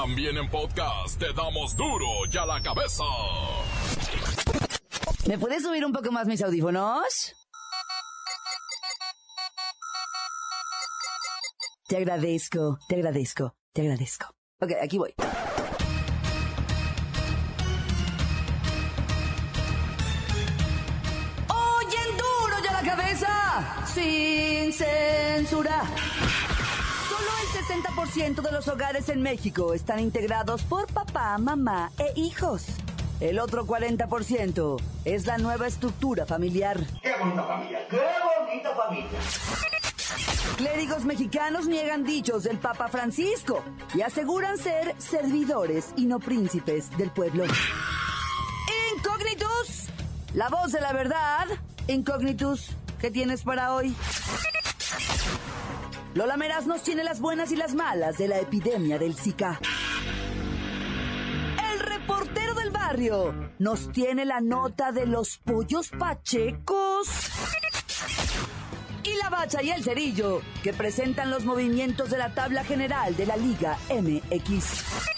También en podcast te damos duro y a la cabeza. ¿Me puedes subir un poco más mis audífonos? Te agradezco, te agradezco, te agradezco. Ok, aquí voy. Oyen duro ya la cabeza, sin censura. Solo el 60% de los hogares en México están integrados por papá, mamá e hijos. El otro 40% es la nueva estructura familiar. ¡Qué bonita familia! ¡Qué bonita familia! Clérigos mexicanos niegan dichos del Papa Francisco y aseguran ser servidores y no príncipes del pueblo. Incógnitus, la voz de la verdad. Incógnitus, ¿qué tienes para hoy? Lola Meraz nos tiene las buenas y las malas de la epidemia del Zika. El reportero del barrio nos tiene la nota de los pollos pachecos y la bacha y el cerillo, que presentan los movimientos de la tabla general de la Liga MX.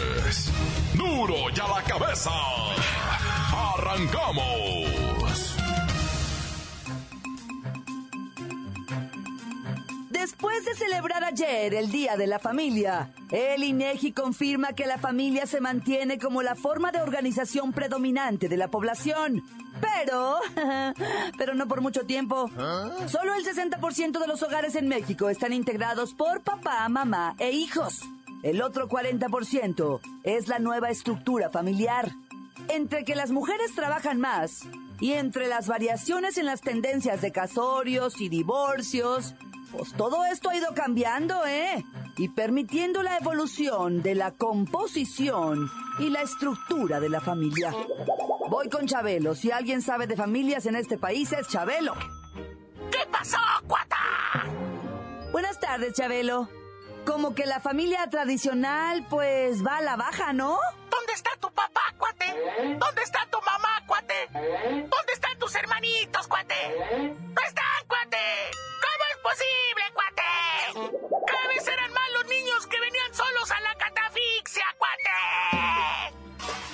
Duro y a la cabeza. Arrancamos. Después de celebrar ayer el Día de la Familia, el INEGI confirma que la familia se mantiene como la forma de organización predominante de la población. Pero, pero no por mucho tiempo. Solo el 60% de los hogares en México están integrados por papá, mamá e hijos. El otro 40% es la nueva estructura familiar. Entre que las mujeres trabajan más y entre las variaciones en las tendencias de casorios y divorcios, pues todo esto ha ido cambiando, ¿eh? Y permitiendo la evolución de la composición y la estructura de la familia. Voy con Chabelo. Si alguien sabe de familias en este país es Chabelo. ¿Qué pasó, cuata? Buenas tardes, Chabelo. Como que la familia tradicional, pues va a la baja, ¿no? ¿Dónde está tu papá, cuate? ¿Dónde está tu mamá, cuate? ¿Dónde están tus hermanitos, cuate? ¡No están, cuate! ¿Cómo es posible, cuate? Cada vez eran más los niños que venían solos a la catafixia, cuate.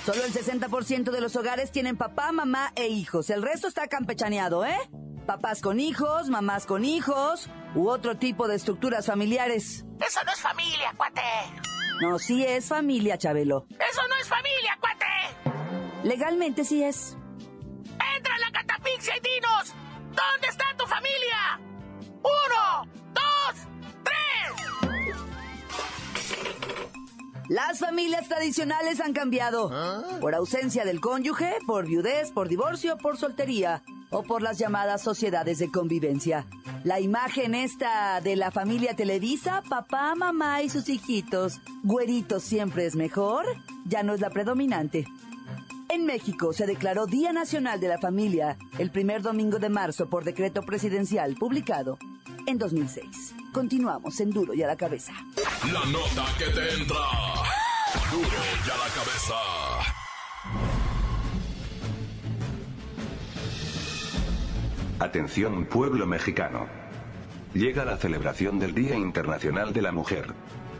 Solo el 60% de los hogares tienen papá, mamá e hijos. El resto está campechaneado, ¿eh? Papás con hijos, mamás con hijos u otro tipo de estructuras familiares. Eso no es familia, cuate. No, sí es familia, Chabelo. Eso no es familia, cuate. Legalmente sí es. Entra a la catafixia y dinos, ¿dónde está tu familia? Uno, dos, tres. Las familias tradicionales han cambiado. Por ausencia del cónyuge, por viudez, por divorcio, por soltería o por las llamadas sociedades de convivencia. La imagen esta de la familia Televisa, papá, mamá y sus hijitos, güeritos siempre es mejor, ya no es la predominante. En México se declaró Día Nacional de la Familia el primer domingo de marzo por decreto presidencial publicado en 2006. Continuamos en Duro y a la cabeza. La nota que te entra. Duro y a la cabeza. Atención pueblo mexicano. Llega la celebración del Día Internacional de la Mujer.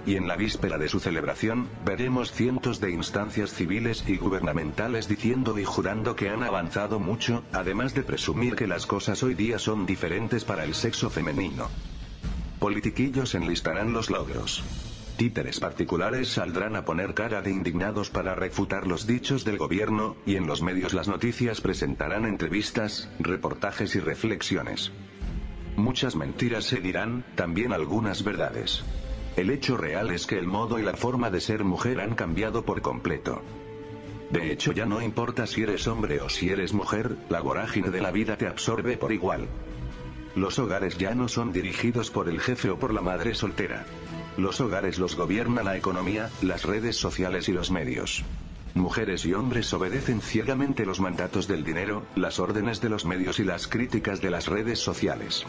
Y en la víspera de su celebración, veremos cientos de instancias civiles y gubernamentales diciendo y jurando que han avanzado mucho, además de presumir que las cosas hoy día son diferentes para el sexo femenino. Politiquillos enlistarán los logros. Títeres particulares saldrán a poner cara de indignados para refutar los dichos del gobierno, y en los medios las noticias presentarán entrevistas, reportajes y reflexiones. Muchas mentiras se dirán, también algunas verdades. El hecho real es que el modo y la forma de ser mujer han cambiado por completo. De hecho ya no importa si eres hombre o si eres mujer, la vorágine de la vida te absorbe por igual. Los hogares ya no son dirigidos por el jefe o por la madre soltera. Los hogares los gobierna la economía, las redes sociales y los medios. Mujeres y hombres obedecen ciegamente los mandatos del dinero, las órdenes de los medios y las críticas de las redes sociales.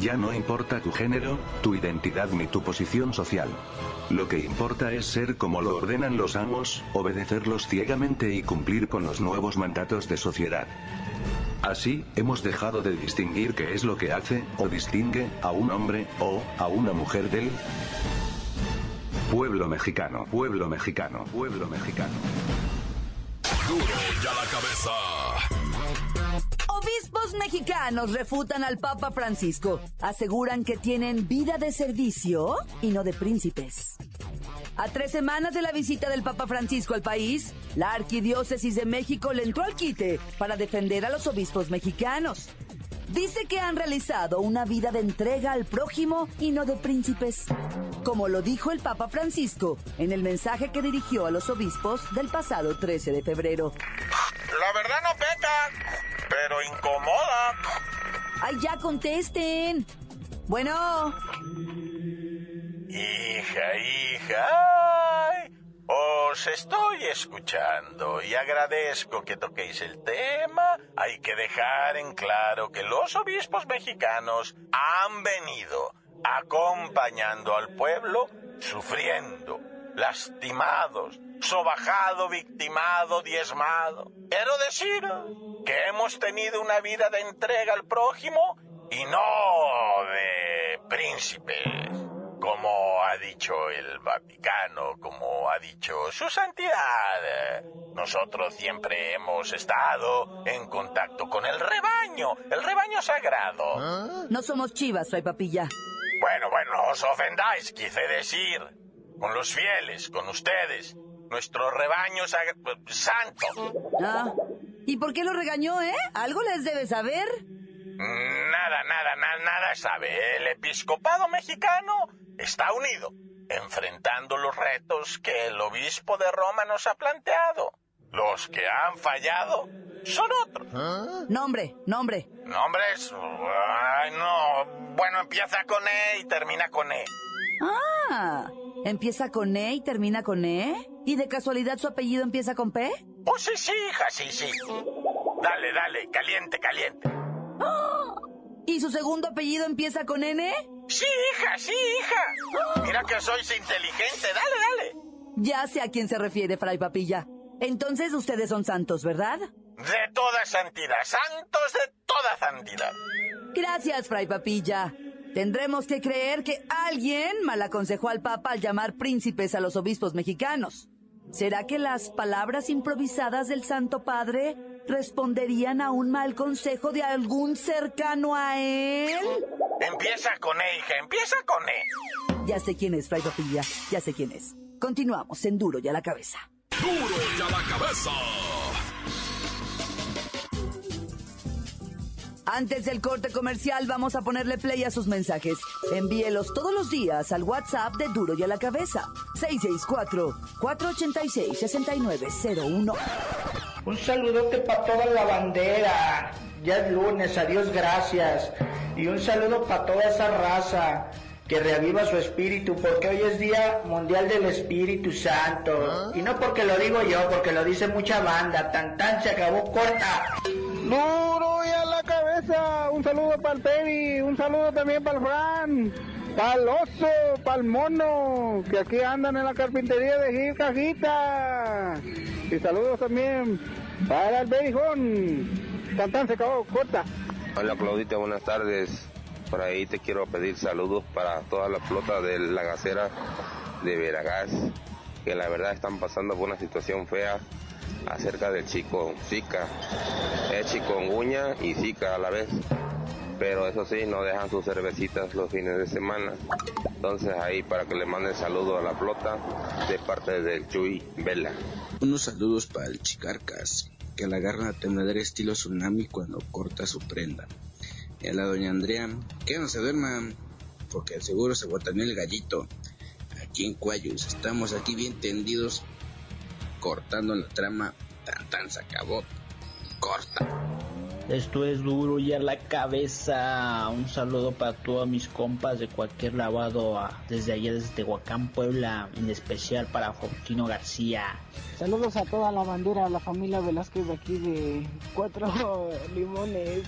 Ya no importa tu género, tu identidad ni tu posición social. Lo que importa es ser como lo ordenan los amos, obedecerlos ciegamente y cumplir con los nuevos mandatos de sociedad. Así, hemos dejado de distinguir qué es lo que hace, o distingue, a un hombre, o, a una mujer del pueblo mexicano, pueblo mexicano, pueblo mexicano. Duro ya la cabeza. Obispos mexicanos refutan al Papa Francisco. Aseguran que tienen vida de servicio y no de príncipes. A tres semanas de la visita del Papa Francisco al país, la Arquidiócesis de México le entró al quite para defender a los obispos mexicanos. Dice que han realizado una vida de entrega al prójimo y no de príncipes. Como lo dijo el Papa Francisco en el mensaje que dirigió a los obispos del pasado 13 de febrero. La verdad no peca, pero incomoda. ¡Ay, ya contesten! Bueno, Hija, hija, ay, estoy escuchando y agradezco que toquéis el tema. Hay que dejar en claro que los obispos mexicanos han venido acompañando al pueblo sufriendo, lastimados, sobajado, victimado, diezmado. Quiero decir que hemos tenido una vida de entrega al prójimo y no de príncipes como ha dicho el Vaticano, como ha dicho su santidad. Nosotros siempre hemos estado en contacto con el rebaño, el rebaño sagrado. no somos chivas, soy papilla. Bueno, bueno, no os ofendáis, quise decir. Con los fieles, con ustedes. Nuestro rebaño sag- santo. Ah, ¿y por qué lo regañó, eh? ¿Algo les debe saber? Nada, nada, nada, nada sabe. El episcopado mexicano está unido, enfrentando los retos que el obispo de Roma nos ha planteado. Los que han fallado son otros. Nombre, nombre. Nombres, ay, no. Bueno, empieza con E y termina con E. Ah, empieza con E y termina con E. ¿Y de casualidad su apellido empieza con P? Pues sí, sí, hija, sí, sí. Dale, dale, caliente, caliente. ¿Y su segundo apellido empieza con N? Sí, hija, sí, hija. Mira que sois inteligente, dale, dale. Ya sé a quién se refiere, Fray Papilla. Entonces ustedes son santos, ¿verdad? De toda santidad, santos de toda santidad. Gracias, Fray Papilla. Tendremos que creer que alguien mal aconsejó al Papa al llamar príncipes a los obispos mexicanos. ¿Será que las palabras improvisadas del Santo Padre responderían a un mal consejo de algún cercano a él? Empieza con E, hija, empieza con E. Ya sé quién es, Fray Papilla. Ya sé quién es. Continuamos en Duro y a la cabeza. Duro ya la cabeza. Antes del corte comercial vamos a ponerle play a sus mensajes. Envíelos todos los días al WhatsApp de Duro y a la Cabeza. 664-486-6901. Un saludote para toda la bandera. Ya es lunes, adiós, gracias. Y un saludo para toda esa raza que reaviva su espíritu, porque hoy es Día Mundial del Espíritu Santo. Y no porque lo digo yo, porque lo dice mucha banda. Tan tan se acabó corta. Duro y a Un saludo para el Pevi, un saludo también para el Fran, para el oso, para el mono, que aquí andan en la carpintería de Gil Cajita. Y saludos también para el Berijón. Cantán se acabó, corta. Hola Claudita, buenas tardes. Por ahí te quiero pedir saludos para toda la flota de la gasera de Veragás, que la verdad están pasando por una situación fea acerca del chico Zika. Es chikungunya y Zika a la vez. Pero eso sí, no dejan sus cervecitas los fines de semana. Entonces ahí para que le manden saludos a la flota de parte del Chuy Vela. Unos saludos para el Chicarcas, que la agarra a tembladera estilo tsunami cuando corta su prenda. Y a la doña Andrea, que no se duerman, porque seguro se botaneó el gallito. Aquí en Cuayus, estamos aquí bien tendidos, cortando la trama, tan tan se acabó, corta. Esto es duro y a la cabeza. Un saludo para todos mis compas de cualquier lavado desde allá, desde Tehuacán, Puebla. En especial para Faustino García. Saludos a toda la bandera, a la familia Velázquez de aquí de Cuatro Limones.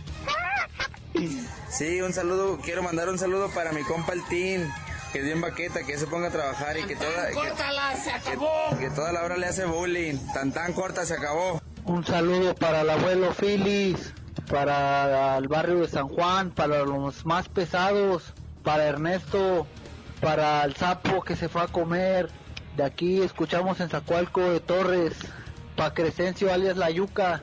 Sí, un saludo, quiero mandar un saludo para mi compa el Team, que es bien baqueta, que se ponga a trabajar y que toda, ¡Córtala, se acabó! que, que toda la hora le hace bullying. Tan tan corta se acabó. Un saludo para el abuelo Phyllis, para el barrio de San Juan, para los más pesados, para Ernesto, para el sapo que se fue a comer. De aquí escuchamos en Zacualco de Torres, para Crescencio alias La Yuca.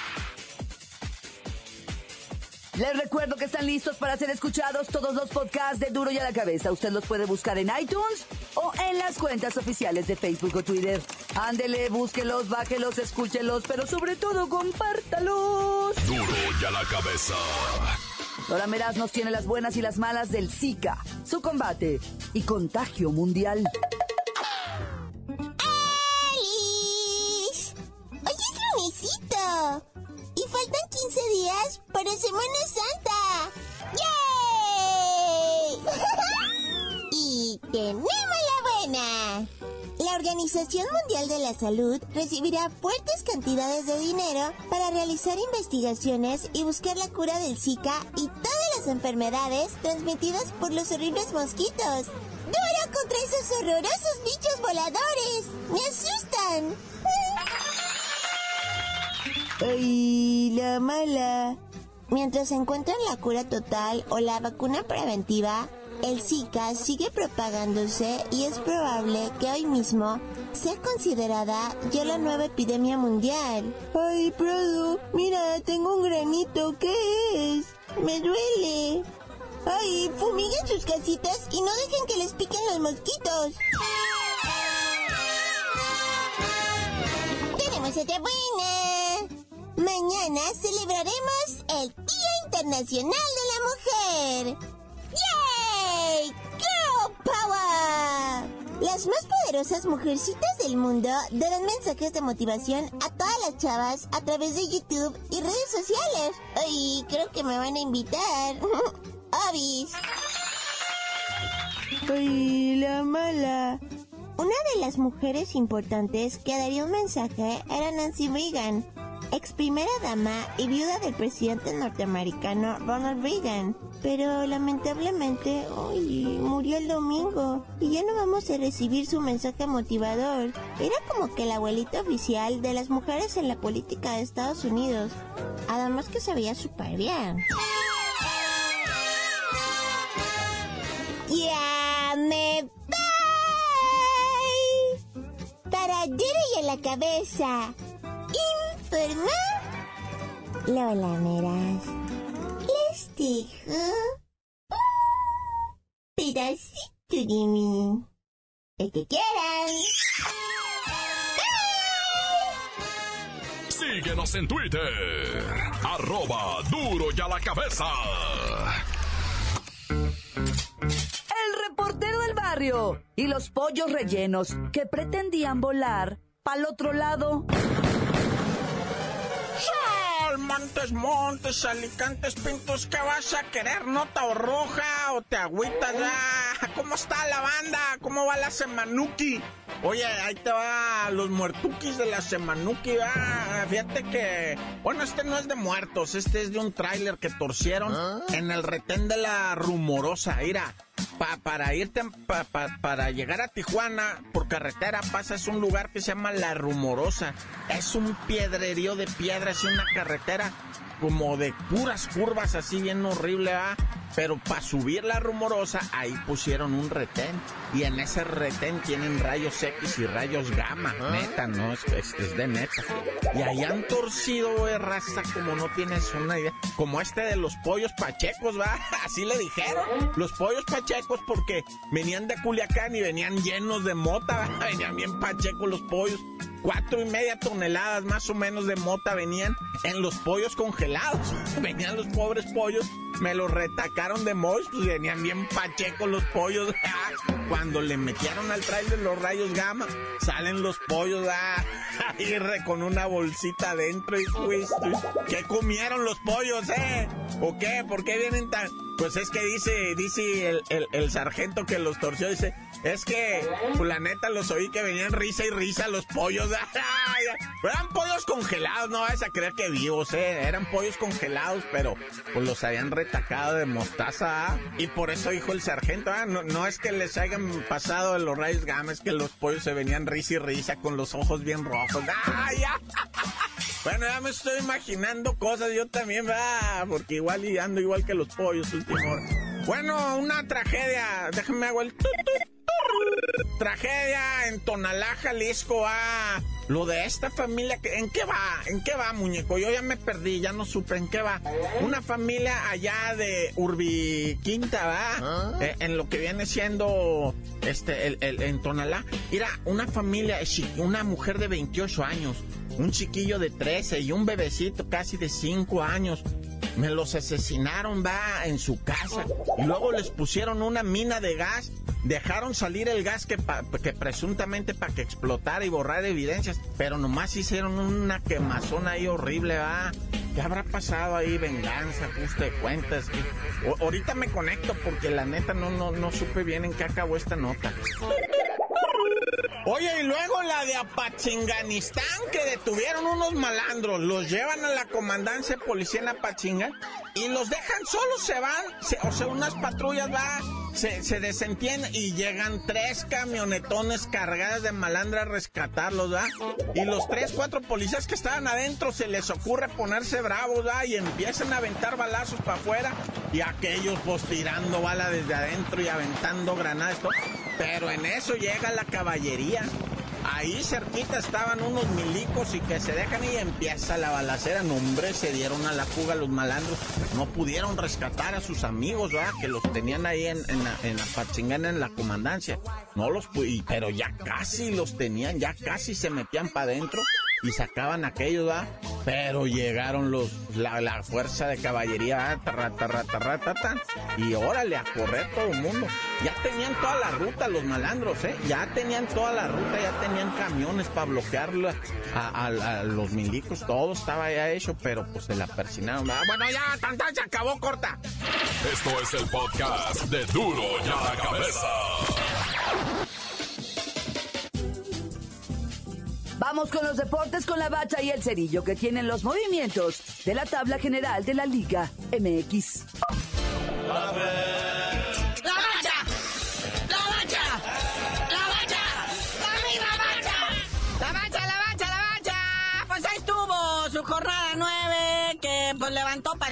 Les recuerdo que están listos para ser escuchados todos los podcasts de Duro y a la Cabeza. Usted los puede buscar en iTunes o en las cuentas oficiales de Facebook o Twitter. Ándele, búsquelos, bájelos, escúchelos, pero sobre todo compártalos. Duro y a la cabeza. Dora Meraz nos tiene las buenas y las malas del Zika, su combate y contagio mundial. Semana Santa. ¡Yay! y tenemos la buena. La Organización Mundial de la Salud recibirá fuertes cantidades de dinero para realizar investigaciones y buscar la cura del Zika y todas las enfermedades transmitidas por los horribles mosquitos. ¡Duro contra esos horrorosos bichos voladores! ¡Me asustan! ¡Ay, la mala! Mientras encuentran la cura total o la vacuna preventiva, el Zika sigue propagándose y es probable que hoy mismo sea considerada ya la nueva epidemia mundial. Ay, Prado, mira, tengo un granito, ¿qué es? Me duele. Ay, fumiguen sus casitas y no dejen que les piquen los mosquitos. Tenemos otra buena. Mañana celebraremos el Día Internacional de la Mujer. ¡Yay! ¡Girl Power! Las más poderosas mujercitas del mundo darán mensajes de motivación a todas las chavas a través de YouTube y redes sociales. Ay, creo que me van a invitar. Obis. Ay, la mala. Una de las mujeres importantes que daría un mensaje era Nancy Reagan, ex primera dama y viuda del presidente norteamericano Ronald Reagan. Pero lamentablemente, hoy murió el domingo y ya no vamos a recibir su mensaje motivador. Era como que la abuelita oficial de las mujeres en la política de Estados Unidos. Además que sabía súper bien. Ya me voy. Para y a la cabeza. Informa. Lola Meras. Les dejo un pedacito de mí. El que quieran. Síguenos en Twitter, arroba duro y a la cabeza. El reportero del barrio y los pollos rellenos que pretendían volar pa'l otro lado. Montes, montes, alicantes, pintos, ¿qué vas a querer? ¿Nota o roja o te agüitas ya? ¿Cómo está la banda? ¿Cómo va la semanuki? Oye, ahí te va los muertuquis de la semanuki, va. Fíjate que, bueno, este no es de muertos, este es de un tráiler que torcieron en el retén de la rumorosa. Mira, pa- para irte, pa- pa- para llegar a Tijuana por carretera pasas un lugar que se llama La Rumorosa. Es un piedrerío de piedras y una carretera como de puras curvas así bien horrible, ¿va? Pero para subir la rumorosa, ahí pusieron un retén. Y en ese retén tienen rayos X y rayos gamma. Neta, no, es, es- es de neta. Y ahí han torcido, güey, raza, como no tienes una idea. Como este de los pollos pachecos, ¿va? Así le dijeron. Los pollos pachecos porque venían de Culiacán y venían llenos de mota, ¿va? Venían bien pachecos los pollos. Cuatro y media toneladas más o menos de mota venían en los pollos congelados. Venían los pobres pollos me los retacaron de mosh, pues venían bien pachecos los pollos. Cuando le metieron al trailer los rayos gamma, salen los pollos, ah, ahí con una bolsita adentro y ¿qué comieron los pollos, eh? ¿O qué? ¿Por qué vienen tan...? Pues es que dice, dice el, el, sargento que los torció, dice, es que, la neta, los oí que venían risa y risa los pollos. Eran pollos congelados, no vas a creer que vivos, eh. Eran pollos congelados, pero pues los habían retacado de mostaza. ¿ah? Y por eso dijo el sargento, ¿ah? no, no, es que les hayan pasado los rayos gamma, es que los pollos se venían risa y risa con los ojos bien rojos. Bueno, ya me estoy imaginando cosas yo también, va, porque igual y ando igual que los pollos último. Bueno, una tragedia. Déjame hago el... Tragedia en Tonalá, Jalisco. Ah, lo de esta familia, ¿en qué va? ¿En qué va, muñeco? Yo ya me perdí, ya no supe en qué va. Una familia allá de Urbiquinta, ¿va? ¿Ah? Eh, en lo que viene siendo este, el, el, en Tonalá. Mira, una familia, una mujer de 28 años, un chiquillo de 13 y un bebecito casi de 5 años me los asesinaron, va, en su casa. Y luego les pusieron una mina de gas. Dejaron salir el gas que, que presuntamente para que explotara y borrar evidencias. Pero nomás hicieron una quemazón ahí horrible, va. ¿Qué habrá pasado ahí? Venganza, ajuste de cuentas. ahorita me conecto porque la neta no, no, no supe bien en qué acabó esta nota. Oye, y luego la de Apachinganistán, que detuvieron unos malandros, los llevan a la comandancia policía en Apachingan y los dejan solos, se van, o sea, unas patrullas va, se, se desentienden y llegan tres camionetones cargadas de malandras a rescatarlos, ¿va? Y los tres, cuatro policías que estaban adentro se les ocurre ponerse bravos, ¿va? Y empiezan a aventar balazos para afuera y aquellos pues tirando bala desde adentro y aventando granadas, pero en eso llega la caballería. Ahí cerquita estaban unos milicos y que se dejan y empieza la balacera. No, hombre, se dieron a la fuga los malandros. No pudieron rescatar a sus amigos, ¿verdad? Que los tenían ahí en, en, la, en la en la comandancia. No los pero ya casi los tenían, ya casi se metían para adentro y sacaban aquellos, ¿verdad? Pero llegaron los, la, fuerza de caballería, rata, y órale, a correr todo el mundo. Ya tenían toda la ruta los malandros, ¿eh? Ya tenían toda la ruta, ya tenían camiones para bloquearlo a, los milicos, todo estaba ya hecho, pero pues se la persinaron. Bueno, ya, tanta, se acabó corta. Esto es el podcast de Duro ya la cabeza. Vamos con los deportes con la bacha y el cerillo que tienen los movimientos de la tabla general de la Liga MX.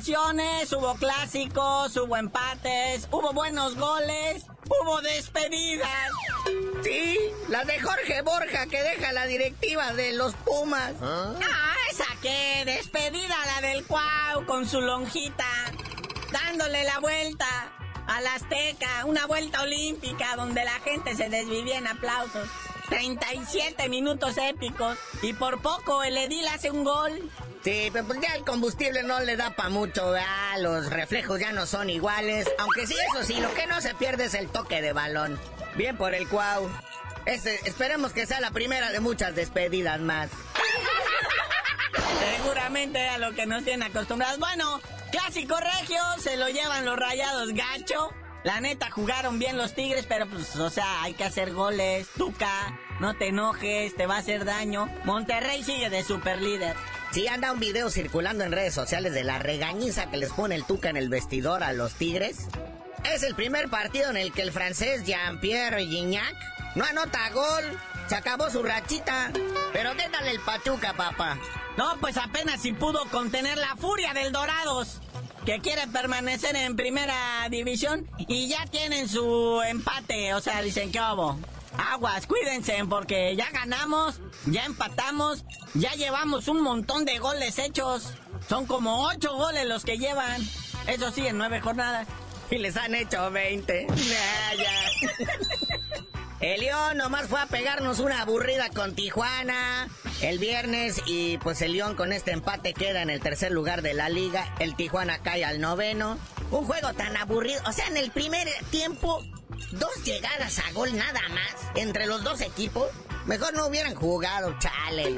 Hubo clásicos, hubo empates, hubo buenos goles, hubo despedidas. Sí, la de Jorge Borja que deja la directiva de los Pumas. ¿Ah? ah esa que despedida la del Cuau con su lonjita, dándole la vuelta a la Azteca, una vuelta olímpica donde la gente se desvivía en aplausos. 37 minutos épicos y por poco el Edil hace un gol. Sí, pero pues ya el combustible no le da para mucho, ¿verdad? los reflejos ya no son iguales, aunque sí, eso sí, lo que no se pierde es el toque de balón. Bien por el Cuau. Este, esperemos que sea la primera de muchas despedidas más. Seguramente a lo que nos tienen acostumbrados. Bueno, clásico regio, se lo llevan los rayados gacho. La neta, jugaron bien los Tigres, pero pues, o sea, hay que hacer goles. Tuca, no te enojes, te va a hacer daño. Monterrey sigue de super líder. Sí, anda un video circulando en redes sociales de la regañiza que les pone el Tuca en el vestidor a los Tigres. Es el primer partido en el que el francés Jean-Pierre Gignac no anota gol. Se acabó su rachita. Pero ¿qué el Pachuca, papá? No, pues apenas si pudo contener la furia del Dorados, que quiere permanecer en primera división y ya tienen su empate. O sea, dicen que hubo. Aguas, cuídense porque ya ganamos, ya empatamos, ya llevamos un montón de goles hechos. Son como ocho goles los que llevan. Eso sí, en nueve jornadas. Y les han hecho 20. El León nomás fue a pegarnos una aburrida con Tijuana el viernes y pues el León con este empate queda en el tercer lugar de la liga. El Tijuana cae al noveno. Un juego tan aburrido. O sea, en el primer tiempo, dos llegadas a gol nada más entre los dos equipos. Mejor no hubieran jugado, chale.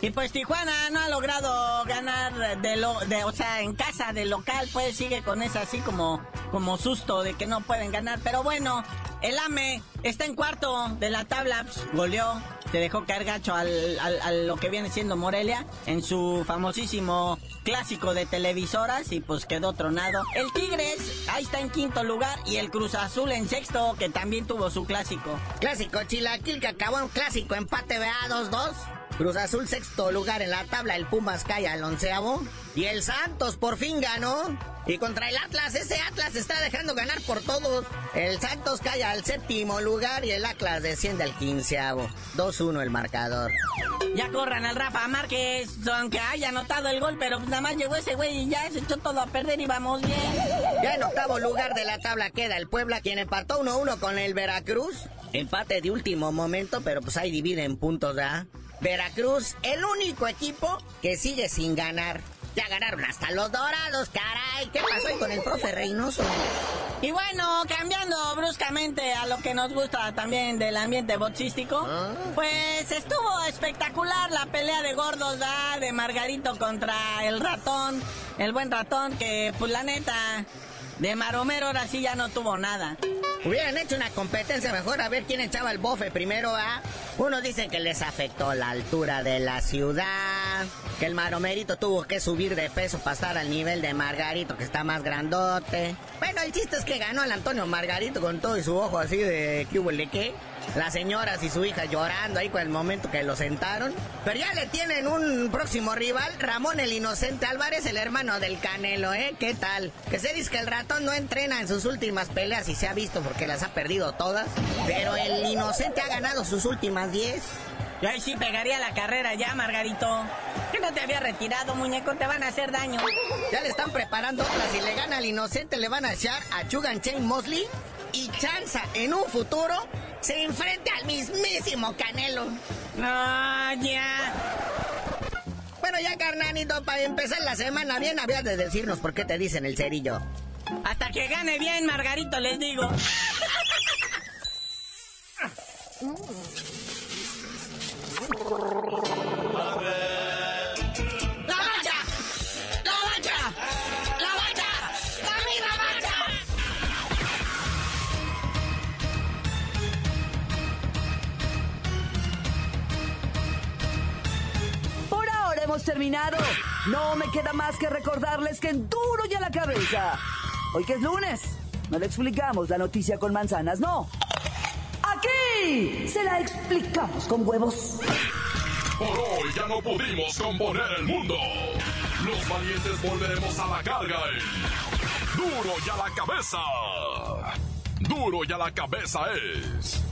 Y pues Tijuana no ha logrado ganar de lo, o sea, en casa de local, pues sigue con ese así como, como susto de que no pueden ganar. Pero bueno, el AME está en cuarto de la tabla, pues, goleó se dejó caer gacho al, al, lo que viene siendo Morelia en su famosísimo clásico de televisoras y pues quedó tronado. El Tigres ahí está en quinto lugar y el Cruz Azul en sexto que también tuvo su clásico. Clásico Chilaquil que acabó en clásico empate vea 2-2. Cruz Azul sexto lugar en la tabla, el Pumas cae al onceavo. Y el Santos por fin ganó. Y contra el Atlas, ese Atlas está dejando ganar por todos. El Santos cae al séptimo lugar y el Atlas desciende al quinceavo. 2-1 el marcador. Ya corran al Rafa Márquez, aunque haya anotado el gol, pero nada más llegó ese güey y ya se echó todo a perder y vamos bien. Ya en octavo lugar de la tabla queda el Puebla, quien empató 1-1 con el Veracruz. Empate de último momento, pero pues ahí dividen puntos, ¿verdad? Veracruz, el único equipo que sigue sin ganar. Ya ganaron hasta los dorados, caray. ¿Qué pasó con el profe Reynoso? Y bueno, cambiando bruscamente a lo que nos gusta también del ambiente boxístico, ah. pues estuvo espectacular la pelea de gordos, ¿da? De Margarito contra el ratón, el buen ratón, que pues la neta, de Maromero ahora sí ya no tuvo nada. Hubieran hecho una competencia mejor a ver quién echaba el bofe primero, ¿ah? Unos dicen que les afectó la altura de la ciudad, que el maromerito tuvo que subir de peso para estar al nivel de Margarito, que está más grandote. Bueno, el chiste es que ganó el Antonio Margarito con todo y su ojo así de ¿qué hubo de qué? Las señoras y su hija llorando ahí con el momento que lo sentaron. Pero ya le tienen un próximo rival, Ramón el Inocente Álvarez, el hermano del Canelo, ¿eh? ¿Qué tal? Que se dice que el ratón no entrena en sus últimas peleas y se ha visto porque las ha perdido todas. Pero el Inocente ha ganado sus últimas 10. Y ahí sí pegaría la carrera ya, Margarito. Que no te había retirado, muñeco, te van a hacer daño. Ya le están preparando otras. Si le gana al inocente, le van a echar a Chugan Chain Mosley y chanza en un futuro se enfrenta al mismísimo Canelo. No, ya. Bueno, ya, carnanito, para empezar la semana bien, había de decirnos por qué te dicen el cerillo. Hasta que gane bien, Margarito, les digo. Hemos terminado. No me queda más que recordarles que en duro ya la cabeza. Hoy que es lunes, no le explicamos la noticia con manzanas, no. Aquí se la explicamos con huevos. Por hoy ya no pudimos componer el mundo. Los valientes volveremos a la carga. Duro ya la cabeza. Duro ya la cabeza es